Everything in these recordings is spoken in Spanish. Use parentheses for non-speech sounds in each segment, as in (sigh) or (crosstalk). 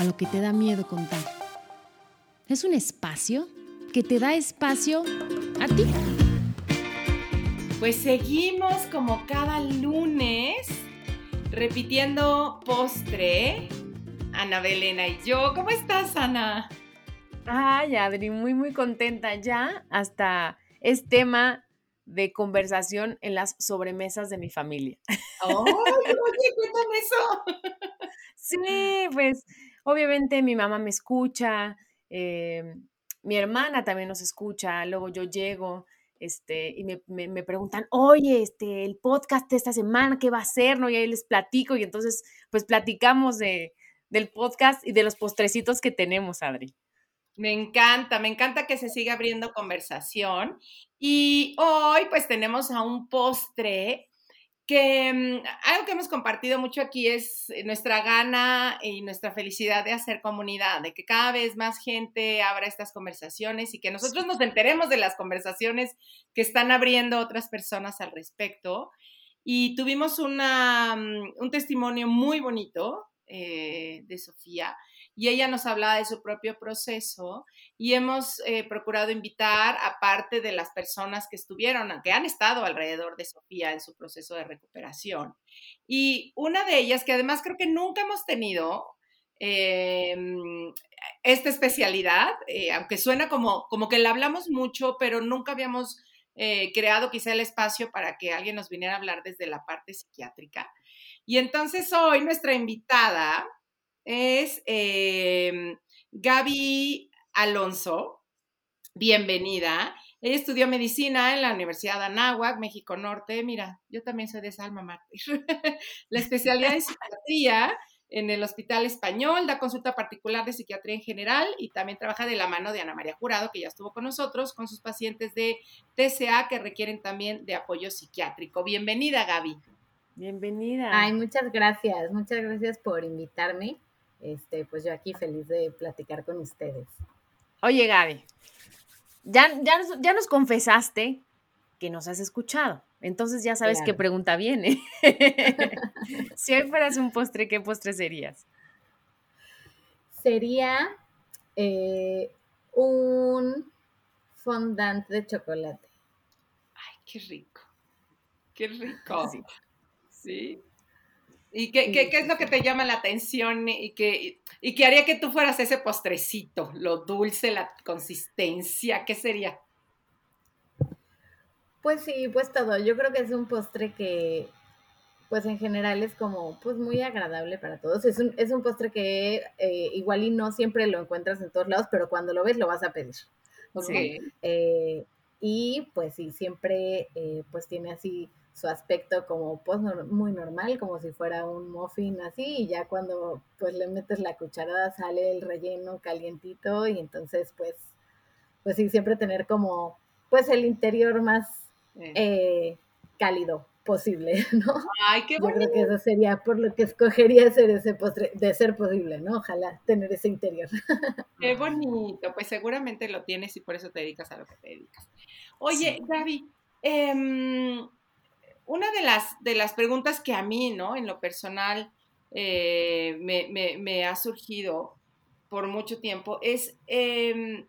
A lo que te da miedo contar. Es un espacio que te da espacio a ti. Pues seguimos como cada lunes repitiendo postre. Ana Belena y yo. ¿Cómo estás, Ana? Ay, Adri, muy, muy contenta. Ya hasta es tema de conversación en las sobremesas de mi familia. ¡Oh, oye, cuéntame eso! (laughs) Sí, pues obviamente mi mamá me escucha, eh, mi hermana también nos escucha, luego yo llego este, y me, me, preguntan, oye, este, el podcast de esta semana, ¿qué va a ser? ¿No? Y ahí les platico y entonces pues platicamos de, del podcast y de los postrecitos que tenemos, Adri. Me encanta, me encanta que se siga abriendo conversación. Y hoy pues tenemos a un postre que mm, algo que hemos compartido mucho aquí es nuestra gana y nuestra felicidad de hacer comunidad, de que cada vez más gente abra estas conversaciones y que nosotros nos enteremos de las conversaciones que están abriendo otras personas al respecto. Y tuvimos una, mm, un testimonio muy bonito eh, de Sofía y ella nos hablaba de su propio proceso y hemos eh, procurado invitar a parte de las personas que estuvieron, que han estado alrededor de Sofía en su proceso de recuperación. Y una de ellas, que además creo que nunca hemos tenido em, esta especialidad, eh, aunque suena como, como que la hablamos mucho, pero nunca habíamos eh, creado quizá el espacio para que alguien nos viniera a hablar desde la parte psiquiátrica. Y entonces hoy nuestra invitada es em, Gaby Alonso. Bienvenida. Ella estudió medicina en la Universidad de Anáhuac, México Norte. Mira, yo también soy de esa alma mártir. (laughs) la especialidad en psiquiatría en el Hospital Español, da consulta particular de psiquiatría en general y también trabaja de la mano de Ana María Jurado, que ya estuvo con nosotros, con sus pacientes de TCA que requieren también de apoyo psiquiátrico. Bienvenida, Gaby. Bienvenida. Ay, muchas gracias, muchas gracias por invitarme este, pues yo aquí feliz de platicar con ustedes. Oye, Gaby, ya, ya, nos, confesaste que nos has escuchado. Entonces ya sabes qué pregunta viene. (laughs) si hoy fueras un postre, ¿qué postre serías? Sería eh, un fondant de chocolate. Ay, qué rico. Qué rico. sí. ¿Y qué, qué, qué, es lo que te llama la atención y que, y que haría que tú fueras ese postrecito? Lo dulce, la consistencia, ¿qué sería? Pues sí, pues todo. Yo creo que es un postre que, pues en general es como, pues muy agradable para todos. Es un, es un postre que eh, igual y no siempre lo encuentras en todos lados, pero cuando lo ves lo vas a pedir. Sí. Eh, y pues sí, siempre eh, pues tiene así su aspecto como pues muy normal, como si fuera un muffin así, y ya cuando pues le metes la cucharada sale el relleno calientito y entonces pues, pues sí, siempre tener como pues el interior más eh, cálido posible, (laughs) ¿no? Ay, qué bonito. Yo creo que eso sería por lo que escogería hacer ese postre, de ser posible, ¿no? Ojalá tener ese interior. (laughs) Qué bonito, pues seguramente lo tienes y por eso te dedicas a lo que te dedicas. Oye, Gaby, eh, una de las, de las preguntas que a mí, ¿no? En lo personal eh, me, ha surgido por mucho tiempo es, em,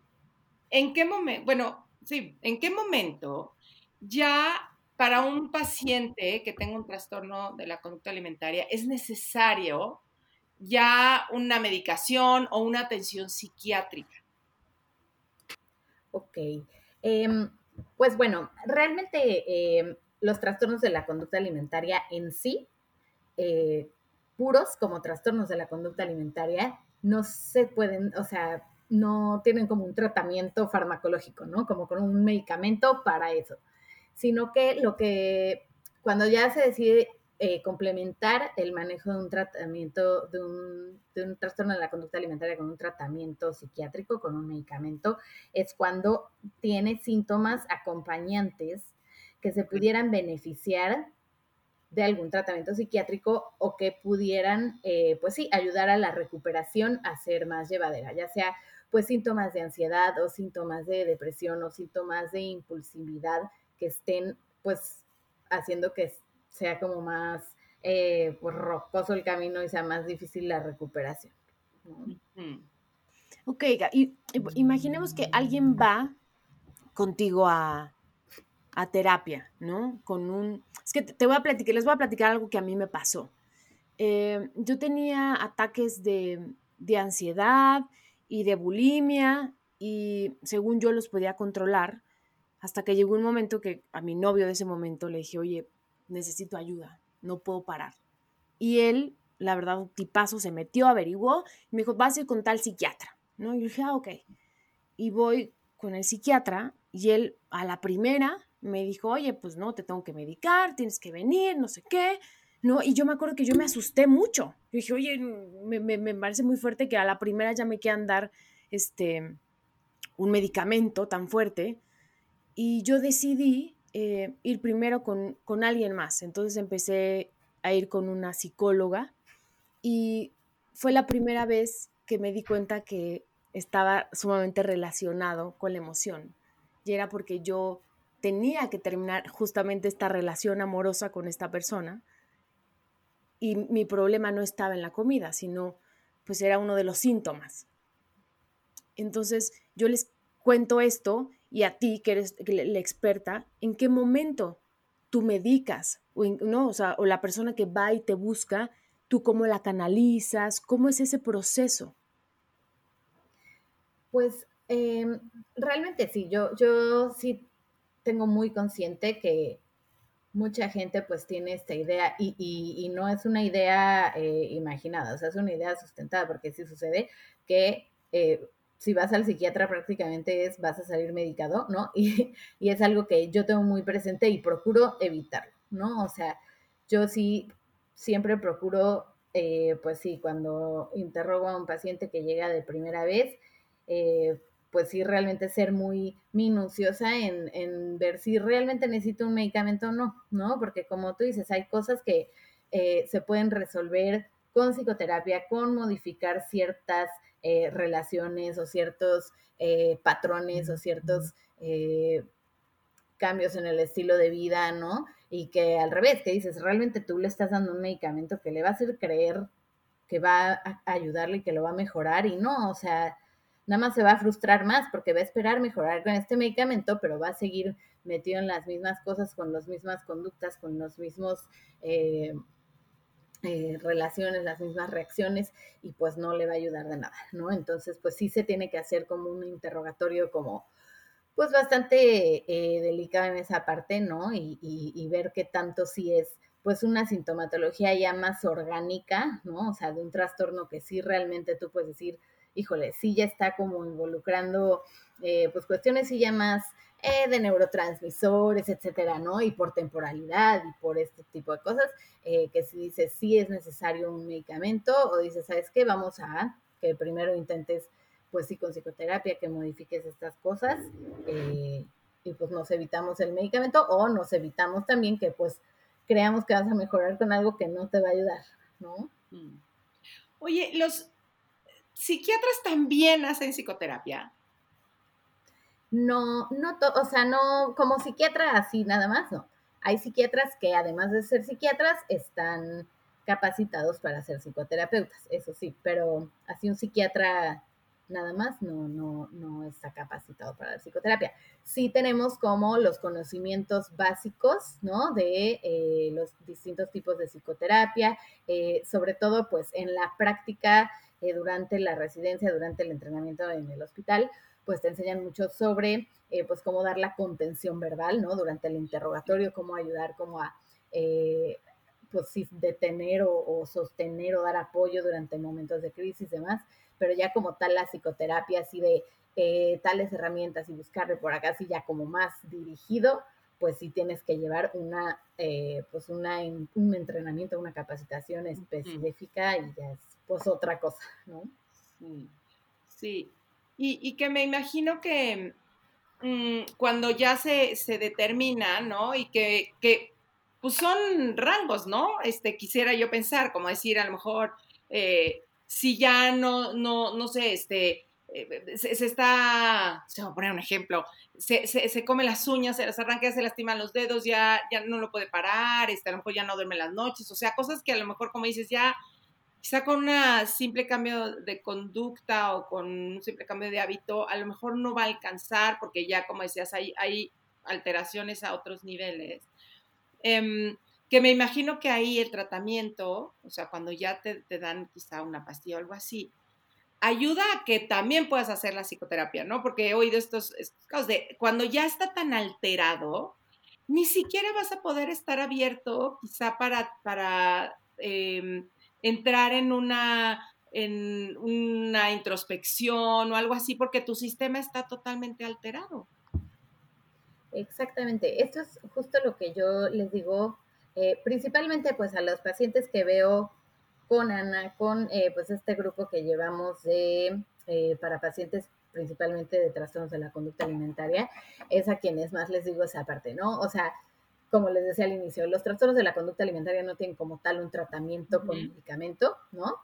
¿en qué momento, bueno, sí, ¿en qué momento ya para un paciente que tenga un trastorno de la conducta alimentaria es necesario ya una medicación o una atención psiquiátrica? Ok. Em, pues bueno, realmente em, los trastornos de la conducta alimentaria en sí, eh, puros como trastornos de la conducta alimentaria, no se pueden, o sea, no tienen como un tratamiento farmacológico, ¿no? Como con un medicamento para eso, sino que lo que cuando ya se decide eh, complementar el manejo de un tratamiento, de un, de un, trastorno de la conducta alimentaria con un tratamiento psiquiátrico, con un medicamento, es cuando tiene síntomas acompañantes que se pudieran beneficiar de algún tratamiento psiquiátrico o que pudieran, eh, pues sí, ayudar a la recuperación a ser más llevadera, ya sea pues síntomas de ansiedad o síntomas de depresión o síntomas de impulsividad que estén pues haciendo que sea como más eh, pues, rocoso el camino y sea más difícil la recuperación. Ok, y, imaginemos que alguien va contigo a, a terapia, ¿no? Con un... Es que te voy a platicar, les voy a platicar algo que a mí me pasó. Eh, yo tenía ataques de, de ansiedad, y de bulimia y según yo los podía controlar hasta que llegó un momento que a mi novio de ese momento le dije, oye, necesito ayuda, no puedo parar. Y él, la verdad, un tipazo, se metió, averiguó y me dijo, vas a ir con tal psiquiatra, ¿no? Y yo dije, ah, ok. Y voy con el psiquiatra y él a la primera me dijo, oye, pues no, te tengo que medicar, tienes que venir, no sé qué. ¿no? Y yo me acuerdo que yo me asusté mucho. Yo dije, oye, me, me, parece muy fuerte que a la primera ya me quieran dar este, un medicamento tan fuerte. Y yo decidí eh, ir primero con, con alguien más. Entonces empecé a ir con una psicóloga y fue la primera vez que me di cuenta que estaba sumamente relacionado con la emoción. Y era porque yo tenía que terminar justamente esta relación amorosa con esta persona y mi problema no estaba en la comida, sino pues era uno de los síntomas. Entonces yo les cuento esto y a ti que eres la experta, ¿en qué momento tú medicas? O, ¿no? o, la persona que va y te busca, ¿tú cómo la canalizas? ¿Cómo es ese proceso? Pues em, realmente sí, yo, yo sí tengo muy consciente que mucha gente pues tiene esta idea y, y, no es una idea eh, imaginada, o sea, es una idea sustentada, porque sí sucede que eh, si vas al psiquiatra prácticamente es vas a salir medicado, ¿no? (laughs) Y, y, es algo que yo tengo muy presente y procuro evitarlo, ¿no? O sea, yo sí siempre procuro, eh, pues sí, cuando interrogo a un paciente que llega de primera vez, pues sí realmente ser muy minuciosa en, ver si realmente necesito un medicamento o no, ¿no? Porque como tú dices, hay cosas que eh, se pueden resolver con psicoterapia, con modificar ciertas eh, relaciones o ciertos eh, patrones o ciertos cambios en el estilo de vida, ¿no? Y que al revés, que dices, realmente tú le estás dando un medicamento que le va a hacer creer que va a ayudarle y que lo va a mejorar y no, o sea, nada más se va a frustrar más porque va a esperar mejorar con este medicamento, pero va a seguir metido en las mismas cosas, con las mismas conductas, con los mismos eh, eh, relaciones, las mismas reacciones y pues no le va a ayudar de nada, ¿no? Entonces, pues sí se tiene que hacer como un interrogatorio como pues bastante eh, delicado en esa parte, ¿no? Y, y, ver qué tanto sí es pues una sintomatología ya más orgánica, ¿no? O sea, de un trastorno que sí realmente tú puedes decir, híjole, sí ya está como involucrando eh, pues cuestiones sí ya más eh, de neurotransmisores, etcétera, ¿no? Y por temporalidad y por este tipo de cosas, eh, que si dices sí es necesario un medicamento o dices, ¿sabes qué? Vamos a que primero intentes, pues sí, con psicoterapia, que modifiques estas cosas y pues nos evitamos el medicamento o nos evitamos también que pues creamos que vas a mejorar con algo que no te va a ayudar, ¿no? Mm. Oye, los, ¿Psiquiatras también hacen psicoterapia? No, no, o sea, no como psiquiatra así nada más, no. Hay psiquiatras que además de ser psiquiatras están capacitados para ser psicoterapeutas, eso sí, pero así un psiquiatra nada más no, no, no está capacitado para la psicoterapia. Sí tenemos como los conocimientos básicos, ¿no? De eh, los distintos tipos de psicoterapia, eh, sobre todo pues en la práctica eh, durante la residencia, durante el entrenamiento en el hospital, pues te enseñan mucho sobre, eh, pues, cómo dar la contención verbal, ¿no? Durante el interrogatorio, cómo ayudar, cómo a, eh, pues, sí, detener o, sostener o dar apoyo durante momentos de crisis y demás, pero ya como tal la psicoterapia, así de tales herramientas y buscarle por acá, así ya como más dirigido, pues sí tienes que llevar una, eh, pues una, un entrenamiento, una capacitación específica y ya es pues otra cosa, ¿no? Sí, Y, que me imagino que mm, cuando ya se, se, determina, ¿no? Y que, que pues son rangos, ¿no? Este, quisiera yo pensar, como decir, a lo mejor, eh, si ya no, no, no sé, este, eh, se, está, se va a poner un ejemplo, se, se, come las uñas, se las arranca, se lastiman los dedos, ya, ya no lo puede parar, este, a lo mejor ya no duerme las noches, o sea, cosas que a lo mejor, como dices, ya quizá con un simple cambio de conducta o con un simple cambio de hábito, a lo mejor no va a alcanzar, porque ya, como decías, hay, alteraciones a otros niveles. Em, que me imagino que ahí el tratamiento, o sea, cuando ya te, dan quizá una pastilla o algo así, ayuda a que también puedas hacer la psicoterapia, ¿no? Porque he oído estos, casos de cuando ya está tan alterado, ni siquiera vas a poder estar abierto quizá para, para em, entrar en una, en una introspección o algo así, porque tu sistema está totalmente alterado. Exactamente, esto es justo lo que yo les digo, eh, principalmente pues a los pacientes que veo con Ana, con eh, pues este grupo que llevamos de, eh, para pacientes principalmente de trastornos de la conducta alimentaria, es a quienes más les digo esa parte, ¿no? O sea, como les decía al inicio, los trastornos de la conducta alimentaria no tienen como tal un tratamiento con medicamento, ¿no?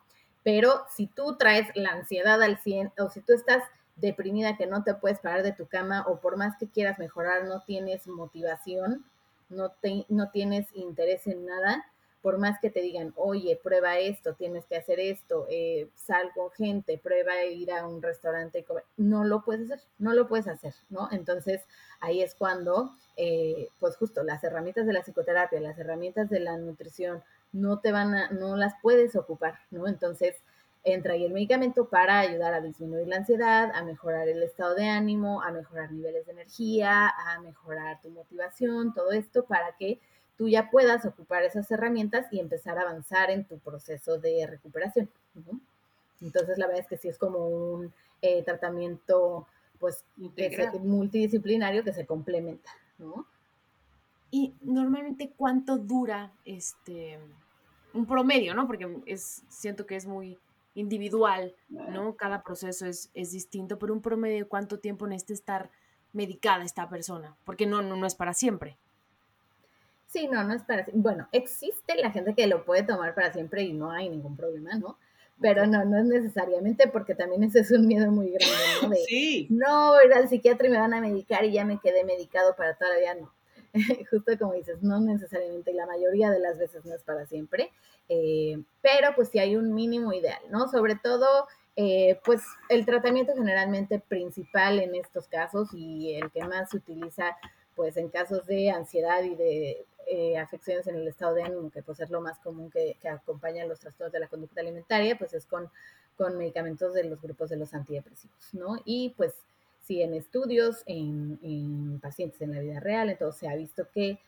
Pero si tú traes la ansiedad al 100 o si tú estás deprimida que no te puedes parar de tu cama o por más que quieras mejorar no tienes motivación, no, te, no tienes interés en nada, por más que te digan, oye, prueba esto, tienes que hacer esto, eh, sal con gente, prueba ir a un restaurante, no lo puedes hacer, no lo puedes hacer, ¿no? Entonces ahí es cuando, eh, pues justo las herramientas de la psicoterapia, las herramientas de la nutrición, no te van a, no las puedes ocupar, ¿no? Entonces, entra ahí el medicamento para ayudar a disminuir la ansiedad, a mejorar el estado de ánimo, a mejorar niveles de energía, a mejorar tu motivación, todo esto para que tú ya puedas ocupar esas herramientas y empezar a avanzar en tu proceso de recuperación. Entonces, la verdad es que sí es como un eh, tratamiento pues multidisciplinario que se complementa, ¿no? Y normalmente cuánto dura este un promedio, ¿no? Porque es siento que es muy individual, ¿no? Cada proceso es, es distinto, pero un promedio, ¿cuánto tiempo necesita estar medicada esta persona? Porque no, no, no es para siempre. Sí, no, no es para siempre. Bueno, existe la gente que lo puede tomar para siempre y no hay ningún problema, ¿no? Pero no, no es necesariamente porque también ese es un miedo muy grande, ¿no? (laughs) sí. No, voy al psiquiatra y me van a medicar y ya me quedé medicado para toda la vida, no. (laughs) Justo como dices, no necesariamente, y la mayoría de las veces no es para siempre. Eh, pero pues sí hay un mínimo ideal, ¿no? Sobre todo, eh, pues el tratamiento generalmente principal en estos casos y el que más se utiliza pues en casos de ansiedad y de eh, afecciones en el estado de ánimo, que pues es lo más común que, que acompaña los trastornos de la conducta alimentaria, pues es con, con medicamentos de los grupos de los antidepresivos, ¿no? Y pues sí, en estudios, en, en pacientes en la vida real, entonces se ha visto que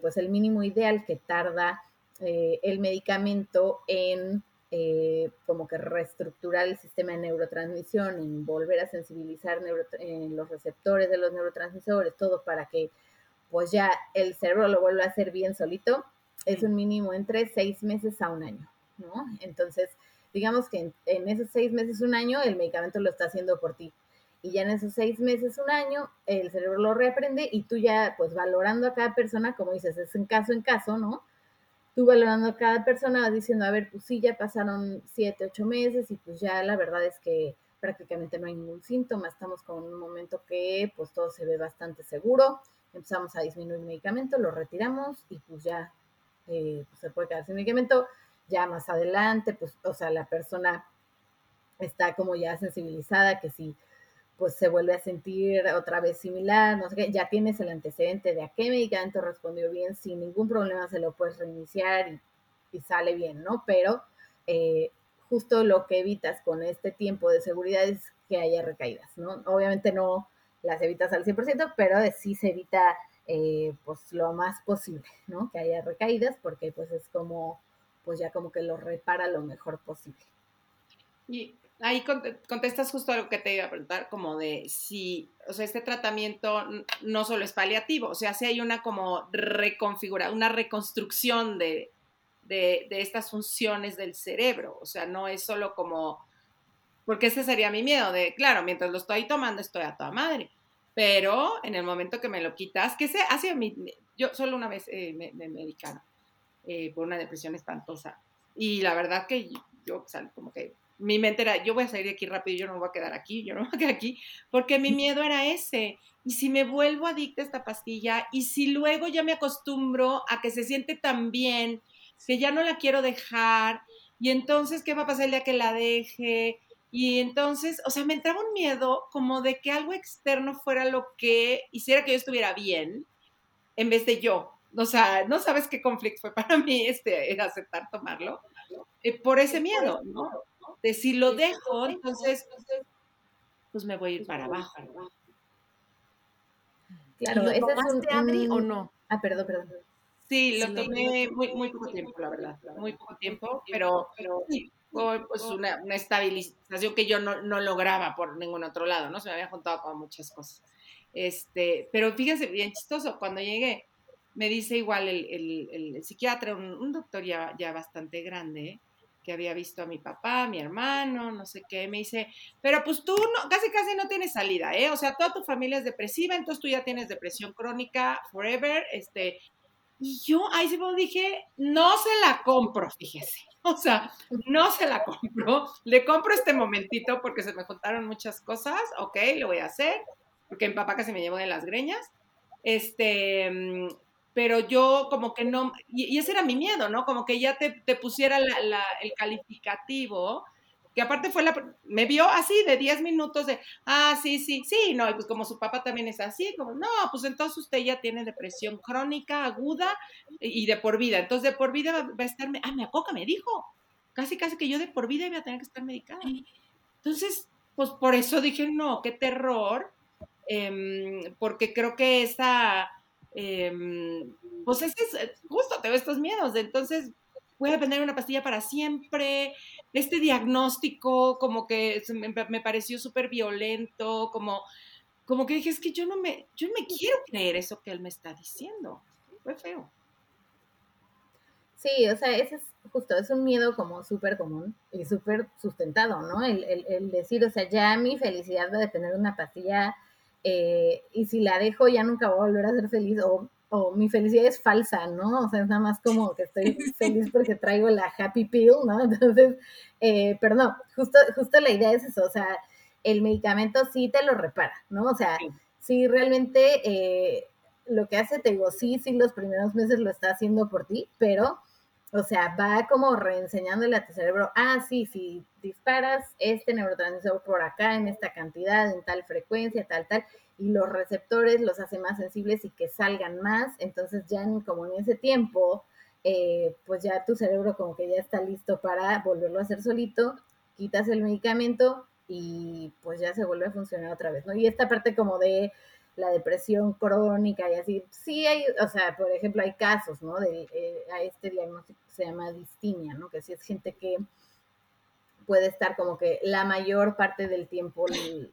pues el mínimo ideal que tarda eh, el medicamento en eh, como que reestructurar el sistema de neurotransmisión, en volver a sensibilizar en los receptores de los neurotransmisores, todo para que pues ya el cerebro lo vuelva a hacer bien solito, es un mínimo entre seis meses a un año, ¿no? Entonces, digamos que en, en, esos seis meses, un año, el medicamento lo está haciendo por ti. Y ya en esos seis meses, un año, el cerebro lo reaprende y tú ya, pues valorando a cada persona, como dices, es en caso en caso, ¿no? tú valorando a cada persona, diciendo, a ver, pues sí, ya pasaron siete, ocho meses y pues ya la verdad es que prácticamente no hay ningún síntoma, estamos con un momento que pues todo se ve bastante seguro, empezamos a disminuir medicamento, lo retiramos y pues ya eh, pues, se puede quedar sin medicamento, ya más adelante, pues, o sea, la persona está como ya sensibilizada, que si pues se vuelve a sentir otra vez similar, no sé qué, ya tienes el antecedente de a qué medicamento respondió bien, sin ningún problema se lo puedes reiniciar y, sale bien, ¿no? Pero eh, justo lo que evitas con este tiempo de seguridad es que haya recaídas, ¿no? Obviamente no las evitas al 100%, pero sí se evita eh, pues lo más posible, ¿no? Que haya recaídas porque pues es como, pues ya como que lo repara lo mejor posible. Y ahí contestas justo a lo que te iba a preguntar, como de si, o sea, este tratamiento no solo es paliativo, o sea, si hay una como reconfigura, una reconstrucción de, de, estas funciones del cerebro, o sea, no es solo como, porque ese sería mi miedo, de, claro, mientras lo estoy tomando estoy a toda madre, pero en el momento que me lo quitas, que se ha sido mi, yo solo una vez eh, me, me medicaron eh, por una depresión espantosa, y la verdad que yo, yo como que mi mente era, yo voy a salir de aquí rápido, yo no me voy a quedar aquí, yo no me voy a quedar aquí, porque mi miedo era ese. Y si me vuelvo adicta a esta pastilla, y si luego ya me acostumbro a que se siente tan bien, que ya no la quiero dejar, y entonces, ¿qué va a pasar el día que la deje? Y entonces, o sea, me entraba un miedo como de que algo externo fuera lo que hiciera que yo estuviera bien, en vez de yo. O sea, no sabes qué conflicto fue para (laughs) mí este, aceptar tomarlo, eh, por ese miedo, ¿no? de si lo dejo, entonces, pues me voy a ir para abajo. Claro, ¿Lo tomaste, Adri, o no? Ah, perdón, perdón. Sí, lo tomé muy, muy poco tiempo, la verdad, muy poco tiempo, pero, pero sí, fue pues una, una, estabilización que yo no, no, lograba por ningún otro lado, ¿no? Se me había juntado con muchas cosas. Este, pero fíjense, bien chistoso, cuando llegué, me dice igual el, el, psiquiatra, un, doctor ya, ya bastante grande, que había visto a mi papá, mi hermano, no sé qué, me dice, pero pues tú no, casi casi no tienes salida, ¿eh? O sea, toda tu familia es depresiva, entonces tú ya tienes depresión crónica forever, este, y yo ahí sí dije, no se la compro, fíjese. (laughs) O sea, no se la compro. Le compro este momentito porque se me contaron muchas cosas. Ok, lo voy a hacer. Porque mi papá casi me llevó de las greñas. Este, pero yo como que no, y, ese era mi miedo, ¿no? Como que ya te pusiera el calificativo, que aparte fue la, me vio así de 10 minutos de, ah, sí, sí, sí, no, y pues como su papá también es así, como, no, pues entonces usted ya tiene depresión crónica, aguda y, de por vida, entonces de por vida va, a estar, ah, me apoca, me dijo, casi, casi que yo de por vida iba a tener que estar medicada. Entonces, pues por eso dije, no, qué terror, em, porque creo que esa Em, pues es, eh, justo tengo estos miedos, entonces voy a tener una pastilla para siempre, este diagnóstico como que me, pareció súper violento, como, como que dije, es que yo no me, yo me quiero creer eso que él me está diciendo, fue feo. Sí, o sea, ese es justo, es un miedo como súper común y súper sustentado, ¿no? El, el, decir, o sea, ya mi felicidad va a depender de una pastilla eh, y si la dejo ya nunca voy a volver a ser feliz o, mi felicidad es falsa, ¿no? O sea, es nada más como que estoy (laughs) feliz porque traigo la happy pill, ¿no? (laughs) Entonces, eh, pero no, justo, justo la idea es eso, o sea, el medicamento sí te lo repara, ¿no? O sea, sí, realmente eh, lo que hace, te digo, sí, sí, los primeros meses lo está haciendo por ti, pero o sea, va como reenseñándole a tu cerebro, ah, sí, si disparas este neurotransmisor por acá en esta cantidad, en tal frecuencia, tal, tal, y los receptores los hace más sensibles y que salgan más, entonces ya como en ese tiempo, eh, pues ya tu cerebro como que ya está listo para volverlo a hacer solito, quitas el medicamento y pues ya se vuelve a funcionar otra vez, ¿no? Y esta parte como de la depresión crónica y así. Sí hay, o sea, por ejemplo, hay casos, ¿no? De eh, a este diagnóstico se llama distimia, ¿no? Que sí es gente que puede estar como que la mayor parte del tiempo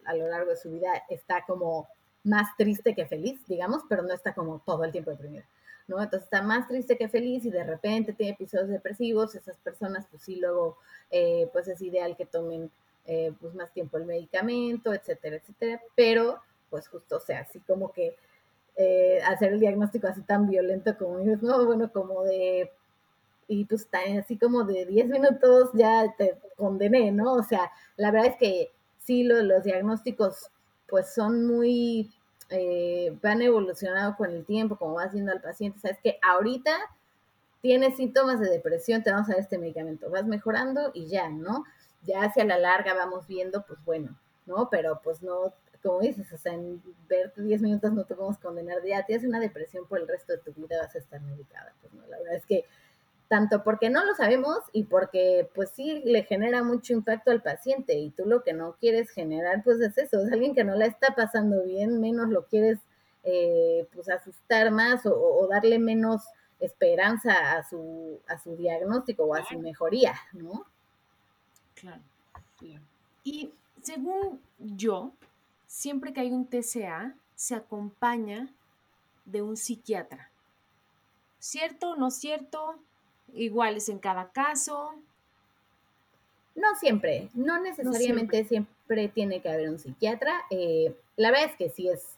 a lo largo de su vida está como más triste que feliz, digamos, pero no está como todo el tiempo deprimida, ¿no? Entonces está más triste que feliz y de repente tiene episodios depresivos, esas personas pues sí luego eh, pues es ideal que tomen eh, pues más tiempo el medicamento, etcétera, etcétera, pero pues justo, o sea, así como que eh, hacer el diagnóstico así tan violento como no, bueno, como de, y pues así como de 10 minutos ya te condené, ¿no? O sea, la verdad es que sí, los diagnósticos pues son muy, eh, van evolucionando con el tiempo, como vas viendo al paciente, sabes que ahorita tienes síntomas de depresión, te vamos a dar este medicamento, vas mejorando y ya, ¿no? Ya hacia la larga vamos viendo, pues bueno, ¿no? Pero pues no como dices, o sea, en verte 10 minutos no te podemos condenar de ya tienes una depresión por el resto de tu vida, vas a estar medicada. Pues no, la verdad es que tanto porque no lo sabemos y porque pues sí le genera mucho impacto al paciente y tú lo que no quieres generar pues es eso, es alguien que no la está pasando bien, menos lo quieres eh, pues asustar más o, o, darle menos esperanza a su, a su diagnóstico o a su mejoría, ¿no? Claro, claro. Y según yo, siempre que hay un TCA, se acompaña de un psiquiatra. ¿Cierto o no cierto? Iguales en cada caso. No siempre, no necesariamente siempre. tiene que haber un psiquiatra. Eh, la verdad es que sí es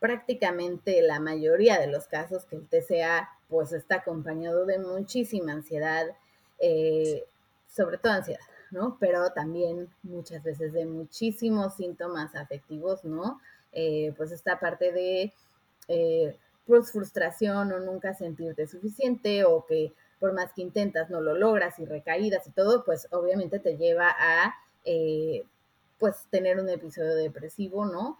prácticamente la mayoría de los casos que el TCA pues está acompañado de muchísima ansiedad, eh, sobre todo ansiedad, ¿no? Pero también muchas veces de muchísimos síntomas afectivos, ¿no? Eh, pues esta parte de pues frustración o nunca sentirte suficiente o que por más que intentas no lo logras y recaídas y todo, pues obviamente te lleva a pues tener un episodio depresivo, ¿no?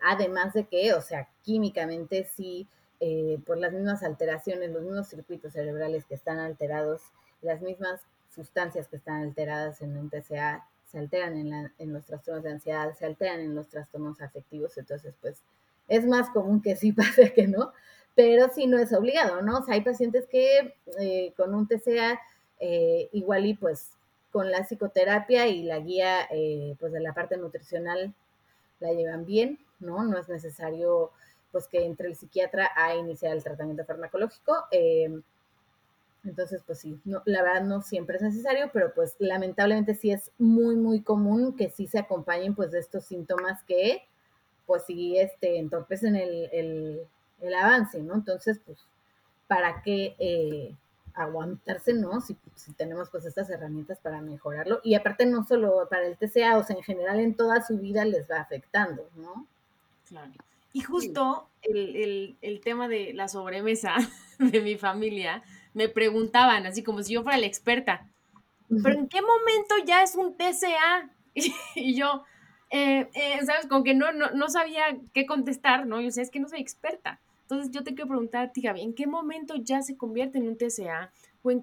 además de que, o sea, químicamente sí eh, por las mismas alteraciones, los mismos circuitos cerebrales que están alterados, las mismas sustancias que están alteradas en un TCA se alteran en, en los trastornos de ansiedad, se alteran en los trastornos afectivos, entonces pues es más común que sí (laughs) pase que no, pero sí no es obligado, ¿no? O sea, hay pacientes que eh, con un TCA eh, igual y pues con la psicoterapia y la guía pues de la parte nutricional la llevan bien, ¿no? No es necesario pues que entre el psiquiatra a iniciar el tratamiento farmacológico. Em, entonces, pues sí, no, la verdad no siempre es necesario, pero pues lamentablemente sí es muy, muy común que sí se acompañen pues de estos síntomas que pues sí este, entorpecen el, el, avance, ¿no? Entonces, pues, ¿para qué eh, aguantarse, no? Si, si, tenemos pues estas herramientas para mejorarlo. Y aparte no solo para el TCA, o sea, en general en toda su vida les va afectando, ¿no? Claro. Y justo el, tema de la sobremesa (laughs) de mi familia, me preguntaban, así como si yo fuera la experta, ¿pero en qué momento ya es un TCA? (laughs) Y, yo, eh, eh, ¿sabes? Como que no, no, sabía qué contestar, ¿no? Yo sé, es que no soy experta. Entonces yo te quiero preguntar a ti, Gaby, ¿en qué momento ya se convierte en un TCA?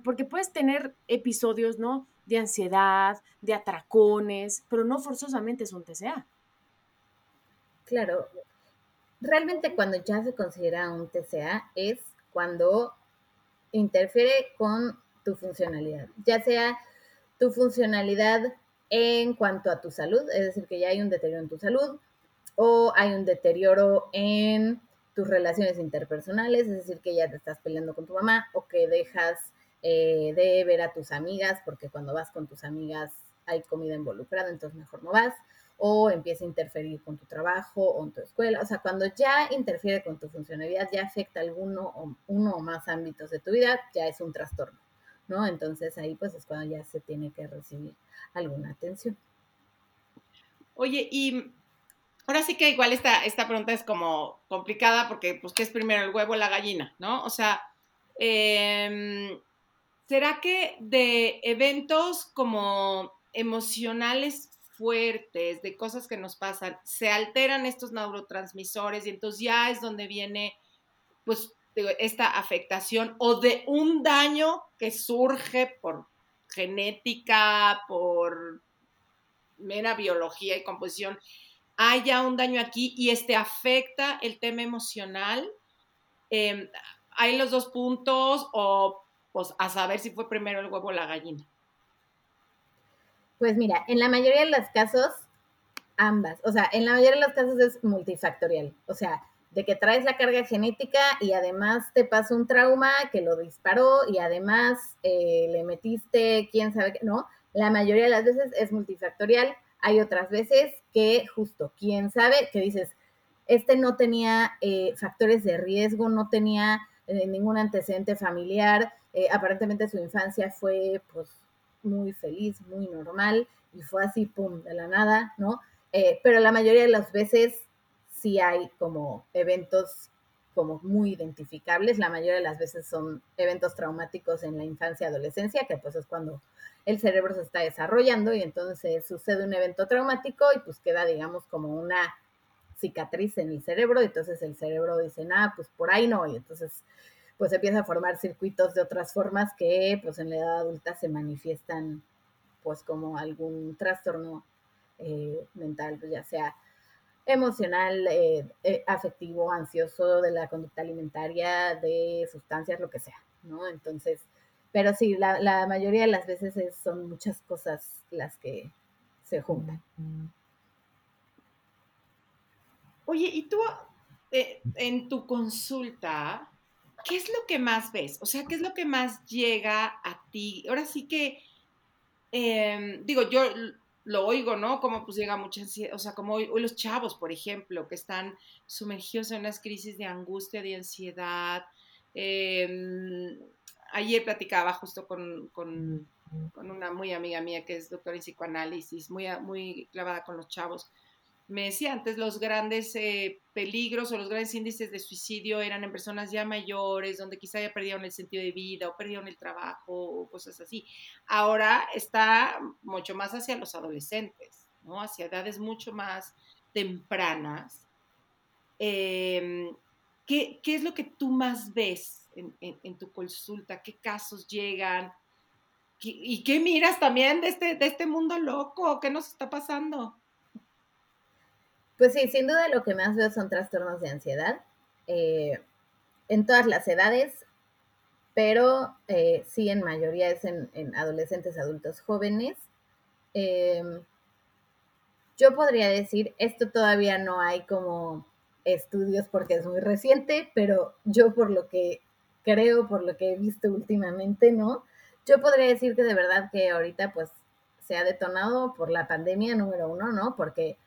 Porque puedes tener episodios, ¿no? De ansiedad, de atracones, pero no forzosamente es un TCA. Claro, realmente cuando ya se considera un TCA es cuando interfiere con tu funcionalidad, ya sea tu funcionalidad en cuanto a tu salud, es decir, que ya hay un deterioro en tu salud o hay un deterioro en tus relaciones interpersonales, es decir, que ya te estás peleando con tu mamá o que dejas eh, de ver a tus amigas porque cuando vas con tus amigas hay comida involucrada, entonces mejor no vas o empieza a interferir con tu trabajo o en tu escuela. O sea, cuando ya interfiere con tu funcionalidad, ya afecta alguno o, uno o más ámbitos de tu vida, ya es un trastorno, ¿no? Entonces ahí pues es cuando ya se tiene que recibir alguna atención. Oye, y ahora sí que igual esta, esta pregunta es como complicada porque pues ¿qué es primero el huevo o la gallina, no? O sea, em, ¿será que de eventos como emocionales fuertes, de cosas que nos pasan, se alteran estos neurotransmisores y entonces ya es donde viene, pues, esta afectación o de un daño que surge por genética, por mera biología y composición, haya un daño aquí y este afecta el tema emocional. Em, hay los dos puntos o pues a saber si fue primero el huevo o la gallina. Pues mira, en la mayoría de los casos, ambas. O sea, en la mayoría de los casos es multifactorial. O sea, de que traes la carga genética y además te pasó un trauma que lo disparó y además eh, le metiste quién sabe qué, ¿no? La mayoría de las veces es multifactorial. Hay otras veces que justo, quién sabe, que dices, este no tenía eh, factores de riesgo, no tenía eh, ningún antecedente familiar, aparentemente su infancia fue pues muy feliz, muy normal, y fue así, pum, de la nada, ¿no? Eh, pero la mayoría de las veces sí hay como eventos como muy identificables, la mayoría de las veces son eventos traumáticos en la infancia y adolescencia, que pues es cuando el cerebro se está desarrollando y entonces sucede un evento traumático y pues queda, digamos, como una cicatriz en el cerebro, entonces el cerebro dice, ah, pues por ahí no, y entonces pues empieza a formar circuitos de otras formas que pues en la edad adulta se manifiestan pues como algún trastorno eh, mental, ya sea emocional, eh, eh, afectivo, ansioso, de la conducta alimentaria, de sustancias, lo que sea, ¿no? Entonces, pero sí, la, mayoría de las veces son muchas cosas las que se juntan. Oye, ¿y tú eh, en tu consulta, qué es lo que más ves? O sea, ¿qué es lo que más llega a ti? Ahora sí que, em, digo, yo lo oigo, ¿no? Como pues llega mucha ansiedad, o sea, como hoy, los chavos, por ejemplo, que están sumergidos en unas crisis de angustia, de ansiedad. Em, ayer platicaba justo con, con, con, una muy amiga mía que es doctora en psicoanálisis, muy, muy clavada con los chavos me decía antes, los grandes eh, peligros o los grandes índices de suicidio eran en personas ya mayores, donde quizá ya perdieron el sentido de vida o perdieron el trabajo o cosas así. Ahora está mucho más hacia los adolescentes. Hacia edades mucho más tempranas. Em, ¿qué, es lo que tú más ves en, tu consulta? ¿Qué casos llegan? ¿Y qué miras también de este, de este mundo loco? ¿Qué nos está pasando? Pues sí, sin duda lo que más veo son trastornos de ansiedad eh, en todas las edades, pero eh, sí en mayoría es en, adolescentes, adultos jóvenes. Em, yo podría decir, esto todavía no hay como estudios porque es muy reciente, pero yo por lo que creo, por lo que he visto últimamente, ¿no? Yo podría decir que de verdad que ahorita pues se ha detonado por la pandemia número uno, ¿no? Porque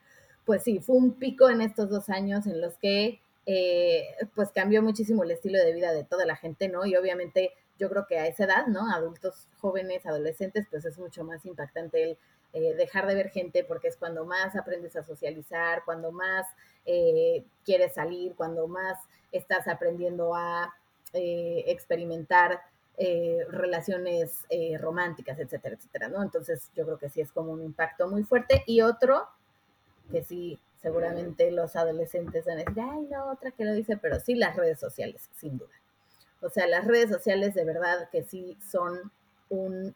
pues sí, fue un pico en estos dos años en los que eh, pues cambió muchísimo el estilo de vida de toda la gente, ¿no? Y obviamente yo creo que a esa edad, ¿no? Adultos jóvenes, adolescentes, pues es mucho más impactante el eh, dejar de ver gente porque es cuando más aprendes a socializar, cuando más eh, quieres salir, cuando más estás aprendiendo a experimentar relaciones románticas, etcétera, etcétera, ¿no? Entonces yo creo que sí es como un impacto muy fuerte. Y otro, que sí, seguramente los adolescentes van a decir, ay, no, otra que lo dice, pero sí las redes sociales, sin duda. O sea, las redes sociales de verdad que sí son un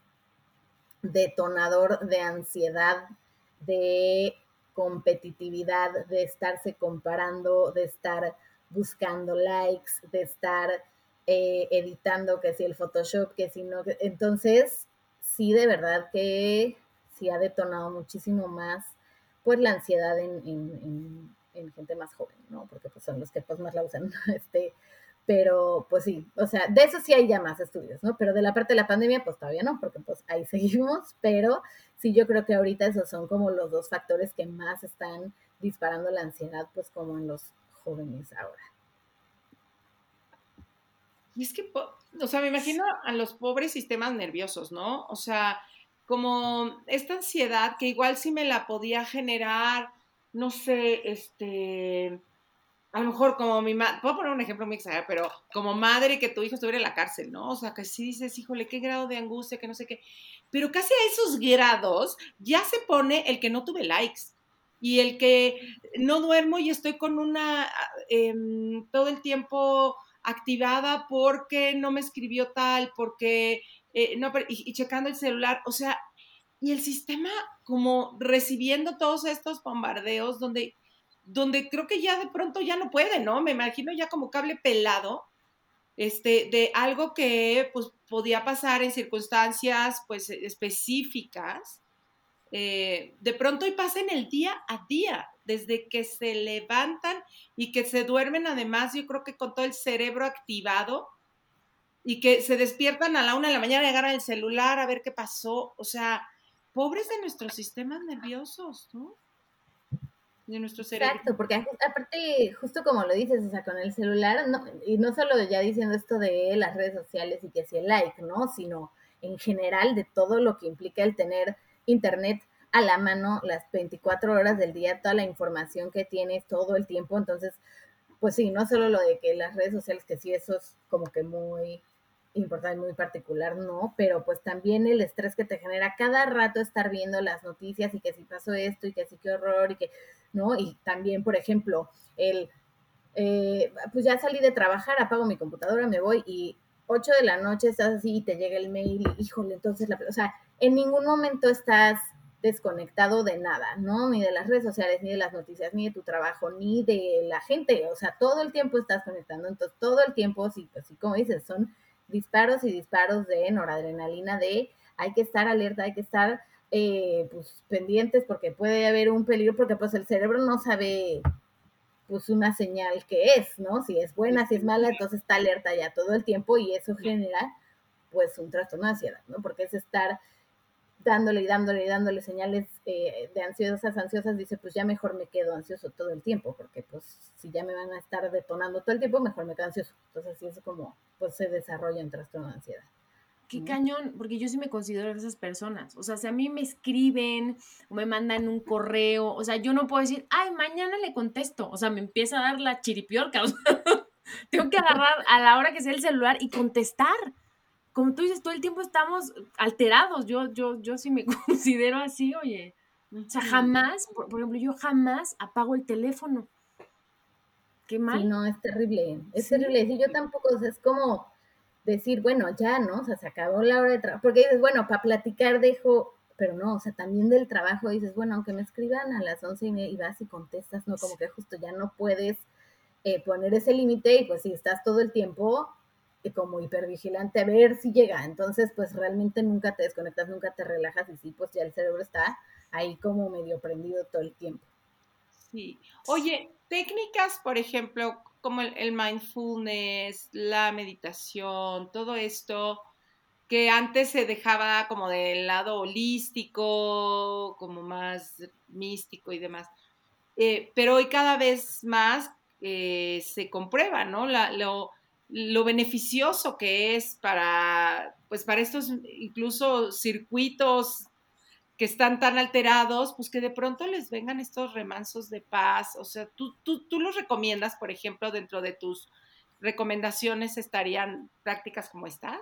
detonador de ansiedad, de competitividad, de estarse comparando, de estar buscando likes, de estar eh, editando que si el Photoshop, que si no. Entonces, sí, de verdad que sí ha detonado muchísimo más pues la ansiedad en, gente más joven, ¿no? Porque pues son los que pues más la usan, (laughs) este, pero pues sí, o sea, de eso sí hay ya más estudios, ¿no? Pero de la parte de la pandemia pues todavía no, porque pues ahí (laughs) seguimos, pero sí yo creo que ahorita esos son como los dos factores que más están disparando la ansiedad pues como en los jóvenes ahora. Y es que, o sea, me imagino a los pobres sistemas nerviosos, ¿no? O sea, como esta ansiedad que igual sí me la podía generar, no sé, este, a lo mejor como mi madre, puedo poner un ejemplo muy exagerado, pero como madre que tu hijo estuviera en la cárcel, ¿no? O sea, que sí dices, híjole, qué grado de angustia, que no sé qué. Pero casi a esos grados ya se pone el que no tuve likes y el que no duermo y estoy con una, em, todo el tiempo activada porque no me escribió tal, porque eh, no, y, checando el celular, o sea, y el sistema como recibiendo todos estos bombardeos donde, donde creo que ya de pronto ya no puede, ¿no? Me imagino ya como cable pelado, este, de algo que pues podía pasar en circunstancias pues específicas, eh, de pronto y pasa en el día a día, desde que se levantan y que se duermen además, yo creo que con todo el cerebro activado, y que se despiertan a la una de la mañana y agarran el celular a ver qué pasó. O sea, pobres de nuestros sistemas nerviosos, ¿no? De nuestro cerebro. Exacto, porque aparte, justo como lo dices, o sea, con el celular, no, y no solo ya diciendo esto de las redes sociales y que si el like, ¿no? Sino en general de todo lo que implica el tener internet a la mano las 24 horas del día, toda la información que tienes todo el tiempo. Entonces, pues sí, no solo lo de que las redes sociales, que sí, eso es como que muy importante, muy particular, no, pero pues también el estrés que te genera cada rato estar viendo las noticias y que si pasó esto y que sí, qué horror y que, ¿no? Y también, por ejemplo, el, eh, pues ya salí de trabajar, apago mi computadora, me voy y 8 de la noche estás así y te llega el mail y, híjole, entonces, la, o sea, en ningún momento estás desconectado de nada, ¿no? Ni de las redes sociales, ni de las noticias, ni de tu trabajo, ni de la gente, o sea, todo el tiempo estás conectando, entonces todo el tiempo, sí, pues sí, como dices, son disparos y disparos de noradrenalina, de hay que estar alerta, hay que estar eh, pues pendientes porque puede haber un peligro, porque pues el cerebro no sabe pues una señal que es, ¿no? Si es buena, si es mala, entonces está alerta ya todo el tiempo y eso genera pues un trastorno de ansiedad, ¿no? Porque es estar dándole y dándole y dándole señales eh, de ansiosas, ansiosas, dice, pues ya mejor me quedo ansioso todo el tiempo, porque pues si ya me van a estar detonando todo el tiempo, mejor me quedo ansioso. Entonces así es como pues se desarrolla un trastorno de ansiedad. Qué cañón, porque yo sí me considero esas personas. O sea, si a mí me escriben o me mandan un correo, o sea, yo no puedo decir, ay, mañana le contesto. O sea, me empieza a dar la chiripiorca. (laughs) O sea, tengo que agarrar a la hora que sea el celular y contestar como tú dices, todo el tiempo estamos alterados. Yo, yo, yo sí me (laughs) considero así, oye. O sea, jamás, por, ejemplo, yo jamás apago el teléfono. Qué mal. Sí, no, es terrible. Es terrible. Sí, yo tampoco, o sea, es como decir, bueno, ya, ¿no? O sea, se acabó la hora de trabajo. Porque dices, bueno, para platicar dejo, pero no, o sea, también del trabajo dices, bueno, aunque me escriban a las once y media y vas y contestas, ¿no? Como que justo ya no puedes eh, poner ese límite y pues si estás todo el tiempo como hipervigilante a ver si llega. Entonces, pues realmente nunca te desconectas, nunca te relajas y sí, pues ya el cerebro está ahí como medio prendido todo el tiempo. Sí. Oye, técnicas, por ejemplo, como el, mindfulness, la meditación, todo esto que antes se dejaba como del lado holístico, como más místico y demás. Eh, pero hoy cada vez más eh, se comprueba, ¿no? Lo, lo beneficioso que es para, pues para estos incluso circuitos que están tan alterados, pues que de pronto les vengan estos remansos de paz. O sea, tú, tú, tú los recomiendas, por ejemplo, dentro de tus recomendaciones estarían prácticas como estas.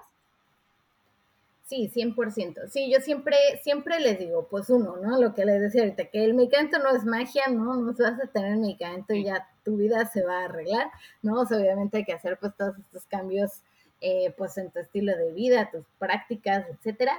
Sí, 100%. Sí, yo siempre, siempre les digo, pues uno, ¿no? Lo que les decía ahorita, que el medicamento no es magia, ¿no? No vas a tener medicamento y ya tu vida se va a arreglar, ¿no? obviamente hay que hacer pues todos estos cambios, eh, pues en tu estilo de vida, tus prácticas, etcétera.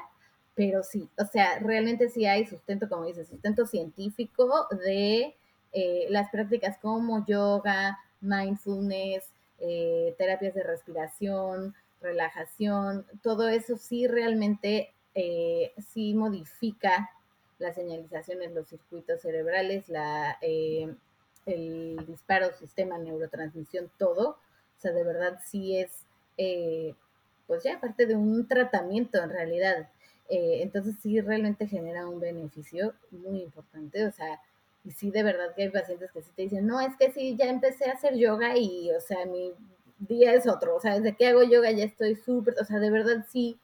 Pero sí, o sea, realmente sí hay sustento, como dices, sustento científico de eh, las prácticas como yoga, mindfulness, eh, terapias de respiración, relajación, todo eso sí realmente eh, sí modifica las señalizaciones, los circuitos cerebrales, la, eh, el disparo, sistema, neurotransmisión, todo. O sea, de verdad sí es, eh, pues ya parte de un tratamiento en realidad. entonces sí realmente genera un beneficio muy importante. O sea, y sí de verdad que hay pacientes que sí te dicen, no, es que sí, ya empecé a hacer yoga y, o sea, mi día es otro. O sea, desde que hago yoga ya estoy súper, o sea, de verdad sí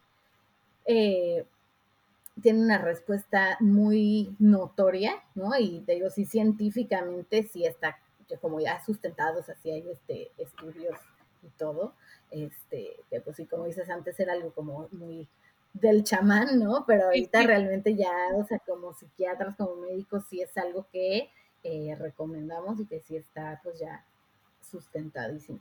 eh, tiene una respuesta muy notoria, ¿no? Y te digo, sí, científicamente sí está como ya sustentado, o sea, sí hay este, estudios y todo, este, que pues sí, como dices antes, era algo como muy del chamán, ¿no? Pero ahorita realmente ya, o sea, como psiquiatras, como médicos, sí es algo que eh, recomendamos y que sí está pues ya sustentadísimo.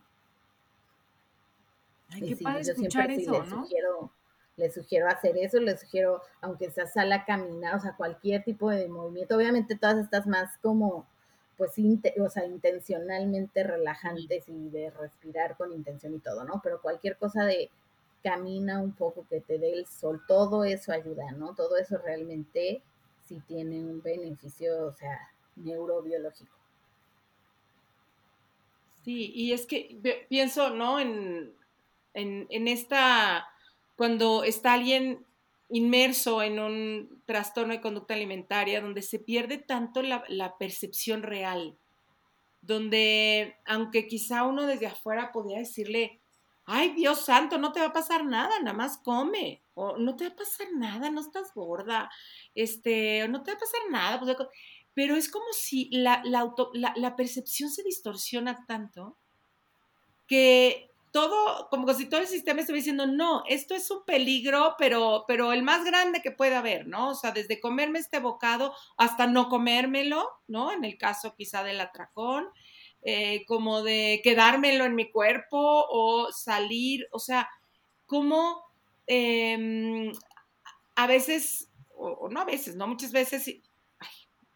Ay, qué padre escuchar eso, les Sugiero, les sugiero hacer eso, les sugiero, aunque sea sala caminar, o sea, cualquier tipo de movimiento, obviamente todas estas más como, pues, o sea, intencionalmente relajantes y de respirar con intención y todo, ¿no? Pero cualquier cosa de camina un poco, que te dé el sol, todo eso ayuda, ¿no? Todo eso realmente sí tiene un beneficio, o sea, neurobiológico. Sí, y es que pienso, ¿no? En en, esta, cuando está alguien inmerso en un trastorno de conducta alimentaria, donde se pierde tanto la, percepción real, donde aunque quizá uno desde afuera podría decirle, ay Dios santo, no te va a pasar nada, nada más come, o no te va a pasar nada, no estás gorda, este, no te va a pasar nada, pues, pero es como si la, la percepción se distorsiona tanto que todo, como si todo el sistema estuviera diciendo, no, esto es un peligro, pero, pero el más grande que puede haber, ¿no? O sea, desde comerme este bocado hasta no comérmelo, ¿no? En el caso quizá del atracón, eh, como de quedármelo en mi cuerpo o salir, o sea, como em, a veces, o, no a veces, ¿no? Muchas veces,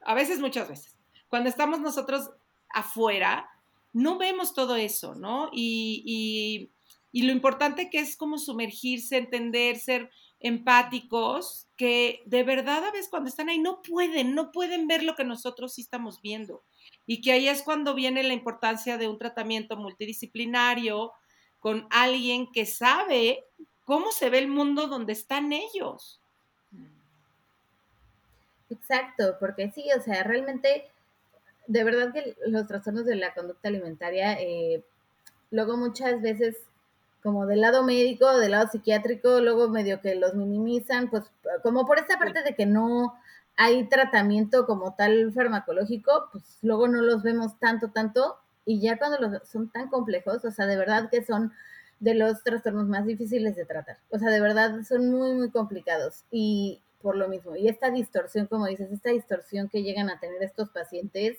a veces, muchas veces, cuando estamos nosotros afuera, no vemos todo eso, ¿no? Y, y lo importante que es como sumergirse, entender, ser empáticos, que de verdad a veces cuando están ahí no pueden, no pueden ver lo que nosotros sí estamos viendo. Y que ahí es cuando viene la importancia de un tratamiento multidisciplinario con alguien que sabe cómo se ve el mundo donde están ellos. Exacto, porque sí, o sea, realmente, de verdad que los trastornos de la conducta alimentaria, eh, luego muchas veces, como del lado médico, del lado psiquiátrico, luego medio que los minimizan, pues como por esta parte de que no hay tratamiento como tal farmacológico, pues luego no los vemos tanto, tanto, y ya cuando los, son tan complejos, o sea, de verdad que son de los trastornos más difíciles de tratar. O sea, de verdad son muy, muy complicados. Y por lo mismo. Y esta distorsión, como dices, esta distorsión que llegan a tener estos pacientes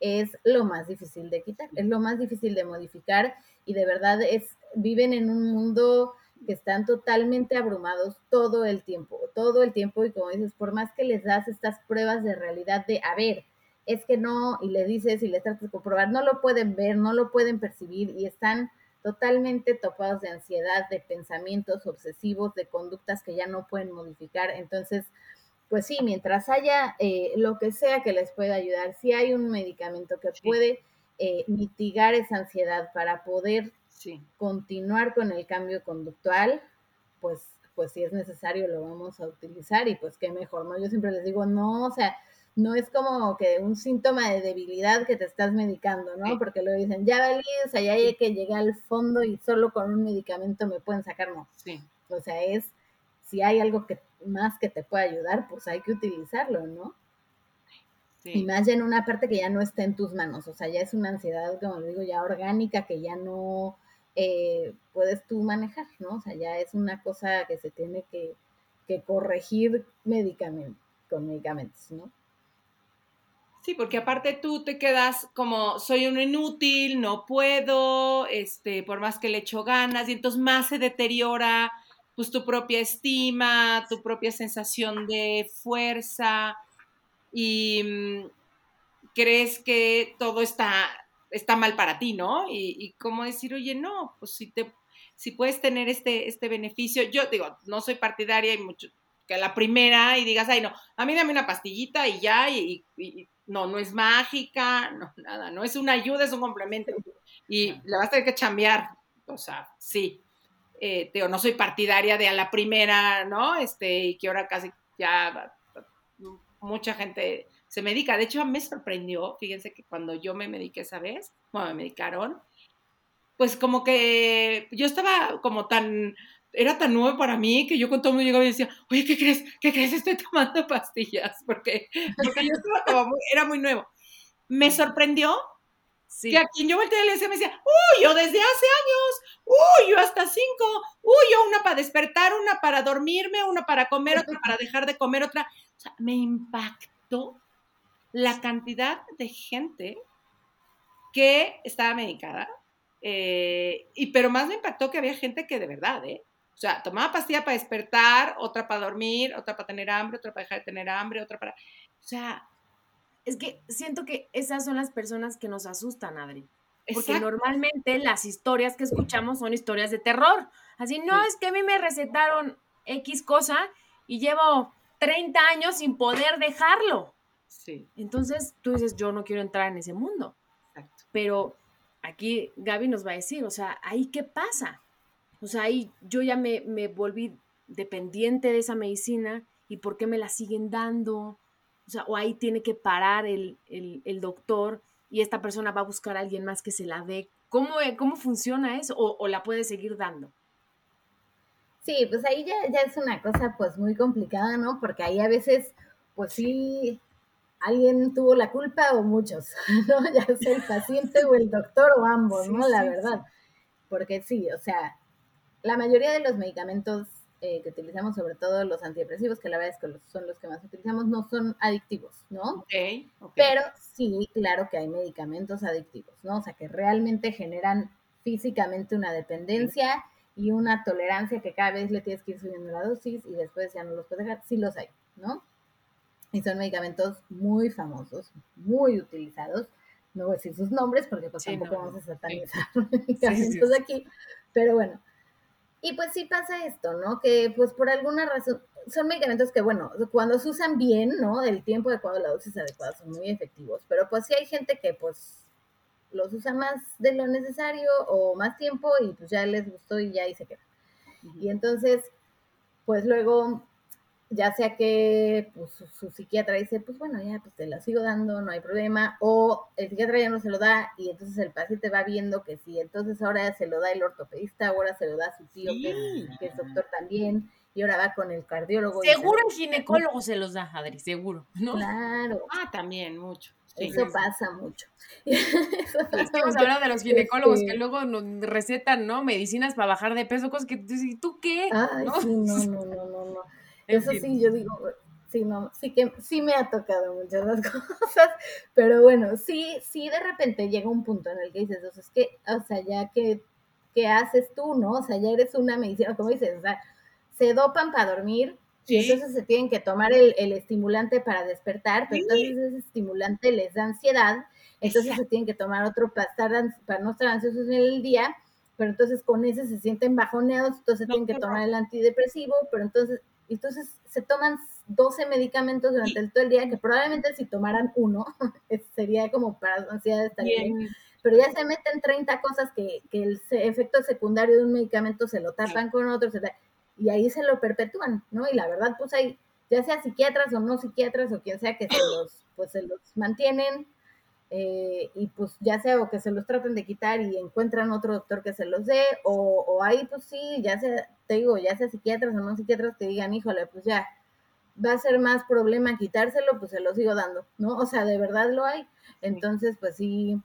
es lo más difícil de quitar, es lo más difícil de modificar y de verdad es, viven en un mundo que están totalmente abrumados todo el tiempo, todo el tiempo y como dices, por más que les das estas pruebas de realidad de, a ver, es que no, y le dices y le tratas de comprobar, no lo pueden ver, no lo pueden percibir y están totalmente topados de ansiedad, de pensamientos obsesivos, de conductas que ya no pueden modificar. Entonces, pues sí, mientras haya eh, lo que sea que les pueda ayudar, si hay un medicamento que puede eh, mitigar esa ansiedad para poder continuar con el cambio conductual, pues, pues si es necesario lo vamos a utilizar y pues qué mejor, ¿no? Yo siempre les digo, no, o sea, no es como que un síntoma de debilidad que te estás medicando, ¿no? Porque lo dicen, ya valí, o sea, ya hay que llegar al fondo y solo con un medicamento me pueden sacar, no. Sí. O sea, es, si hay algo que más que te pueda ayudar, pues hay que utilizarlo, ¿no? Sí. Y más ya en una parte que ya no está en tus manos, o sea, ya es una ansiedad, como digo, ya orgánica, que ya no eh, puedes tú manejar, ¿no? O sea, ya es una cosa que se tiene que, que corregir medicamento, con medicamentos, ¿no? Sí, porque aparte tú te quedas como soy un inútil, no puedo, este, por más que le echo ganas, y entonces más se deteriora pues tu propia estima, tu propia sensación de fuerza y mm, crees que todo está, está mal para ti, ¿no? Y, y cómo decir, oye, no, pues si te si puedes tener este, este beneficio, yo digo, no soy partidaria y mucho, que la primera y digas, ay, no, a mí dame una pastillita y ya, y, no, no es mágica, no, nada, no es una ayuda, es un complemento. Y le vas a tener que chambear, o sea, sí. Eh, no soy partidaria de a la primera, ¿no? Este, y que ahora casi ya mucha gente se medica. De hecho, me sorprendió, fíjense que cuando yo me mediqué esa vez, bueno, me medicaron, pues como que yo estaba como tan era tan nuevo para mí que yo con todo el mundo llegaba y decía, oye, ¿qué crees? ¿Qué crees? Estoy tomando pastillas, porque, porque yo estaba como muy, era muy nuevo. Me sorprendió que a quien yo volteé le decía, me decía, uy, yo desde hace años, uy, yo hasta cinco, uy, yo una para despertar, una para dormirme, una para comer, otra para dejar de comer, otra. O sea, me impactó la cantidad de gente que estaba medicada, eh, y pero más me impactó que había gente que de verdad, ¿eh? O sea, tomaba pastilla para despertar, otra para dormir, otra para tener hambre, otra para dejar de tener hambre, otra para... O sea... Es que siento que esas son las personas que nos asustan, Adri. Porque normalmente las historias que escuchamos son historias de terror. Así, no, es que a mí me recetaron X cosa y llevo 30 años sin poder dejarlo. Sí. Entonces tú dices, yo no quiero entrar en ese mundo. Exacto. Pero aquí Gaby nos va a decir, o sea, ¿ahí qué pasa? O sea, ahí yo ya me, volví dependiente de esa medicina y por qué me la siguen dando. O sea, o ahí tiene que parar el, doctor y esta persona va a buscar a alguien más que se la dé. ¿Cómo, cómo funciona eso? O, la puede seguir dando? Sí, pues ahí ya, ya es una cosa pues muy complicada, ¿no? Porque ahí a veces, pues sí, alguien tuvo la culpa o muchos, (laughs) ¿no? Ya sea el paciente o el doctor o ambos, ¿no? La verdad. Porque sí, o sea, la mayoría de los medicamentos eh, que utilizamos, sobre todo los antidepresivos, que la verdad es que son los que más utilizamos, no son adictivos, ¿no? Okay, Pero sí, claro que hay medicamentos adictivos, ¿no? O sea, que realmente generan físicamente una dependencia y una tolerancia que cada vez le tienes que ir subiendo la dosis y después ya no los puedes dejar. Sí los hay, ¿no? Y son medicamentos muy famosos, muy utilizados. No voy a decir sus nombres porque pues tampoco vamos a satanizar (laughs) medicamentos aquí, Pero bueno, y pues sí pasa esto, ¿no? Que pues por alguna razón, son medicamentos que, bueno, cuando se usan bien, ¿no? El tiempo adecuado, la dosis adecuada son muy efectivos, pero pues sí hay gente que pues los usa más de lo necesario o más tiempo y pues ya les gustó y ya ahí se queda. Y entonces, pues luego ya sea que pues, su, psiquiatra dice, pues bueno, ya pues te la sigo dando, no hay problema, o el psiquiatra ya no se lo da y entonces el paciente va viendo que sí, entonces ahora se lo da el ortopedista, ahora se lo da su tío que, es, doctor también, y ahora va con el cardiólogo. Seguro el ginecólogo se los da, Adri, seguro, ¿no? Claro. Ah, también, mucho. Eso pasa mucho. (laughs) Estamos hablando de los ginecólogos que luego nos recetan, ¿no? Medicinas para bajar de peso, cosas que tú, qué? Ay, sí, (laughs) no, no, no, no, no. Eso sí, yo digo, sí, no, sí que sí me ha tocado muchas las (laughs) cosas, pero bueno, sí, sí de repente llega un punto en el que dices, o sea, es que, o sea, ya que, ¿qué haces tú, no? O sea, ya eres una medicina, como dices, o sea, se dopan para dormir, y entonces se tienen que tomar el, estimulante para despertar, pero entonces ese estimulante les da ansiedad, entonces se tienen que tomar otro para, estar, para no estar ansiosos en el día, pero entonces con ese se sienten bajoneados, entonces tienen que tomar el antidepresivo, pero entonces entonces se toman 12 medicamentos durante el, todo el día, que probablemente si tomaran uno, (laughs) sería como para ansiedad estar bien. Pero ya se meten 30 cosas que, que el efecto secundario de un medicamento se lo tapan con otro, y ahí se lo perpetúan, ¿no? Y la verdad, pues hay, ya sea psiquiatras o no psiquiatras o quien sea que se (clears throat) los, pues se los mantienen eh, y pues ya sea o que se los traten de quitar y encuentran otro doctor que se los dé, o, o ahí pues sí, ya sea, te digo, ya sea psiquiatras o no psiquiatras que digan, híjole, pues ya va a ser más problema quitárselo, pues se lo sigo dando, ¿no? O sea, de verdad lo hay. Entonces, pues sí,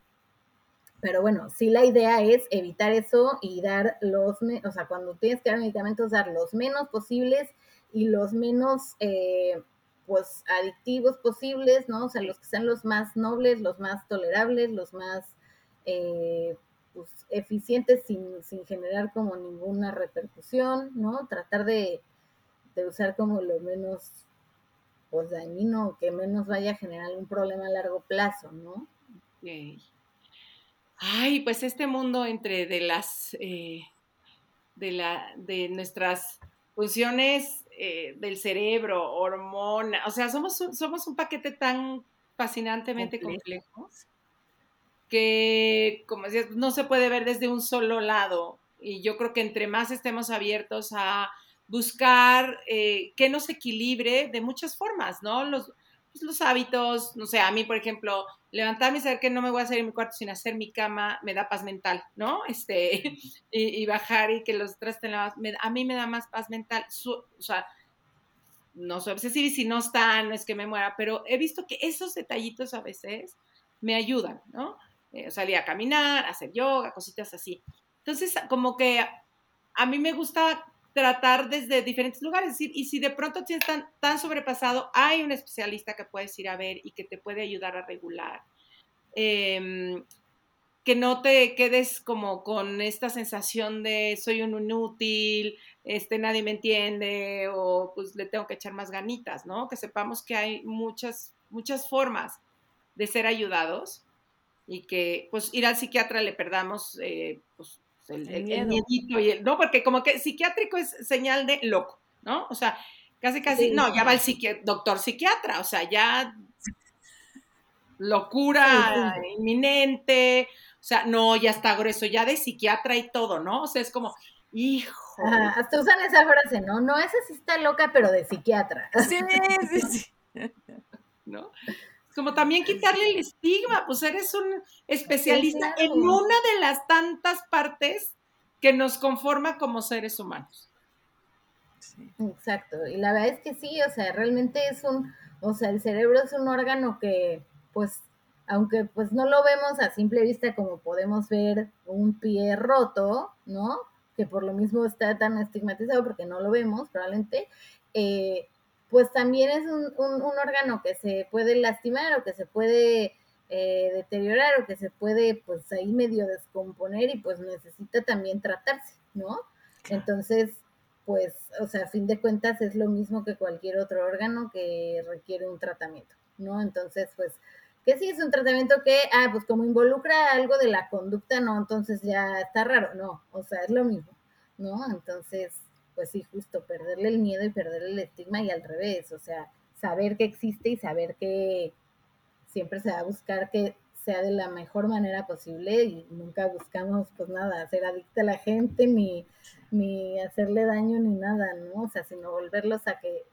pero bueno, sí la idea es evitar eso y dar los, o sea, cuando tienes que dar medicamentos, dar los menos posibles y los menos eh, pues adictivos posibles, ¿no? O sea, los que sean los más nobles, los más tolerables, los más eh, pues, eficientes sin, sin, generar como ninguna repercusión, ¿no? Tratar de, usar como lo menos pues dañino, que menos vaya a generar un problema a largo plazo, ¿no? Ay, pues este mundo entre de las eh, de la de nuestras funciones eh, del cerebro, hormona, o sea, somos, somos un paquete tan fascinantemente complejo, que, como decías, no se puede ver desde un solo lado. Y yo creo que entre más estemos abiertos a buscar eh, que nos equilibre de muchas formas, ¿no? Los, pues, los hábitos, no sé, a mí, por ejemplo, levantarme y saber que no me voy a hacer en mi cuarto sin hacer mi cama, me da paz mental, ¿no? Este, (laughs) y, bajar y que los trasten a mí me da más paz mental, o sea, no soy obsesiva y si no están, no es que me muera, pero he visto que esos detallitos a veces me ayudan, ¿no? Eh, salir a caminar, hacer yoga, cositas así. Entonces, como que a mí me gusta tratar desde diferentes lugares. Y si de pronto tienes tan, tan sobrepasado, hay un especialista que puedes ir a ver y que te puede ayudar a regular. Em, que no te quedes como con esta sensación de soy un inútil, este, nadie me entiende o pues le tengo que echar más ganitas, ¿no? Que sepamos que hay muchas, muchas formas de ser ayudados y que pues ir al psiquiatra le perdamos eh, pues, el, miedito y el, no, porque como que psiquiátrico es señal de loco, ¿no? O sea, casi casi, no, ya va el doctor psiquiatra, o sea, ya locura inminente, o sea, no, ya está grueso, ya de psiquiatra y todo, ¿no? O sea, es como, hijo. hasta usan esa frase, ¿no? No, esa sí está loca, pero de psiquiatra. Sí, sí, sí. (laughs) ¿No? Como también quitarle el estigma, pues eres un especialista en una de las tantas partes que nos conforma como seres humanos. Exacto, y la verdad es que sí, o sea, realmente es un, o sea, el cerebro es un órgano que, pues, aunque pues no lo vemos a simple vista como podemos ver un pie roto, ¿no? Que por lo mismo está tan estigmatizado porque no lo vemos, probablemente, eh, pues también es un, un, órgano que se puede lastimar o que se puede eh, deteriorar o que se puede pues ahí medio descomponer y pues necesita también tratarse, ¿no? Entonces, pues, o sea, a fin de cuentas es lo mismo que cualquier otro órgano que requiere un tratamiento, ¿no? Entonces, pues que sí es un tratamiento que, ah, pues como involucra algo de la conducta, no, entonces ya está raro, no, o sea, es lo mismo, ¿no? Entonces, pues sí, justo perderle el miedo y perderle el estigma y al revés, o sea, saber que existe y saber que siempre se va a buscar que sea de la mejor manera posible y nunca buscamos pues nada, hacer adicta a la gente ni, ni hacerle daño ni nada, ¿no? O sea, sino volverlos a que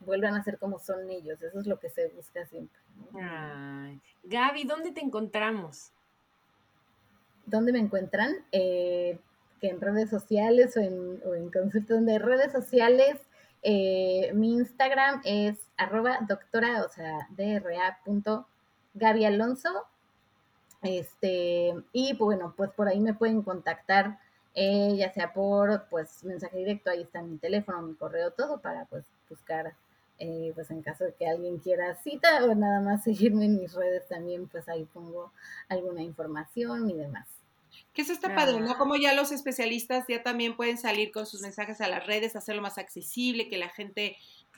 vuelvan a ser como son ellos, eso es lo que se busca siempre. Ay. Gaby, ¿dónde te encontramos? ¿Dónde me encuentran? Eh, que en redes sociales o en, o en consultas donde redes sociales, eh, mi Instagram es arroba doctora, o sea, dra Gaby Alonso. Este, y bueno, pues por ahí me pueden contactar, eh, ya sea por pues mensaje directo, ahí está mi teléfono, mi correo, todo para pues buscar, eh, pues en caso de que alguien quiera cita o nada más seguirme en mis redes también, pues ahí pongo alguna información y demás. Que eso está padre, ¿no? Como ya los especialistas ya también pueden salir con sus mensajes a las redes, hacerlo más accesible, que la gente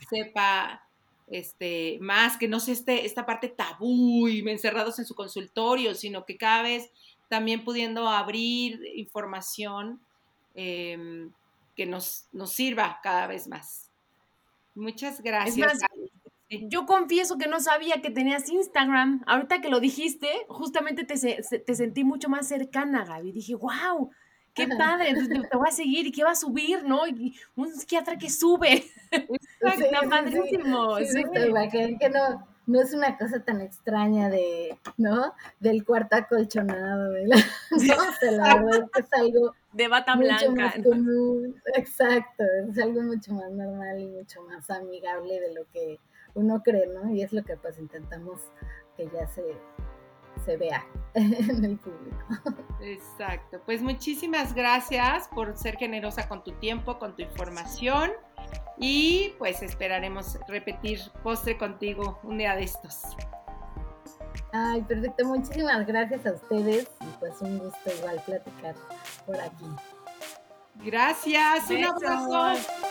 sepa este, más, que no sea este, esta parte tabú y encerrados en su consultorio, sino que cada vez también pudiendo abrir información eh, que nos, nos sirva cada vez más. Muchas gracias. Yo confieso que no sabía que tenías Instagram. Ahorita que lo dijiste, justamente te, te sentí mucho más cercana, Gaby. Dije, wow, qué padre, entonces te voy a seguir y qué va a subir, ¿no? Y un psiquiatra que sube. (laughs) (laughs) Está padrísimo. Sí, que no, no es una cosa tan extraña de, ¿no? Del cuarto acolchonado. De la, (laughs) no, la verdad es que es algo de bata blanca. Exacto, es algo mucho más normal y mucho más amigable de lo que uno cree, ¿no? Y es lo que pues intentamos que ya se se vea (laughs) en el público. Exacto. Pues muchísimas gracias por ser generosa con tu tiempo, con tu información y pues esperaremos repetir postre contigo un día de estos. Ay, perfecto. Muchísimas gracias a ustedes y pues un gusto igual platicar por aquí. Gracias. Un abrazo.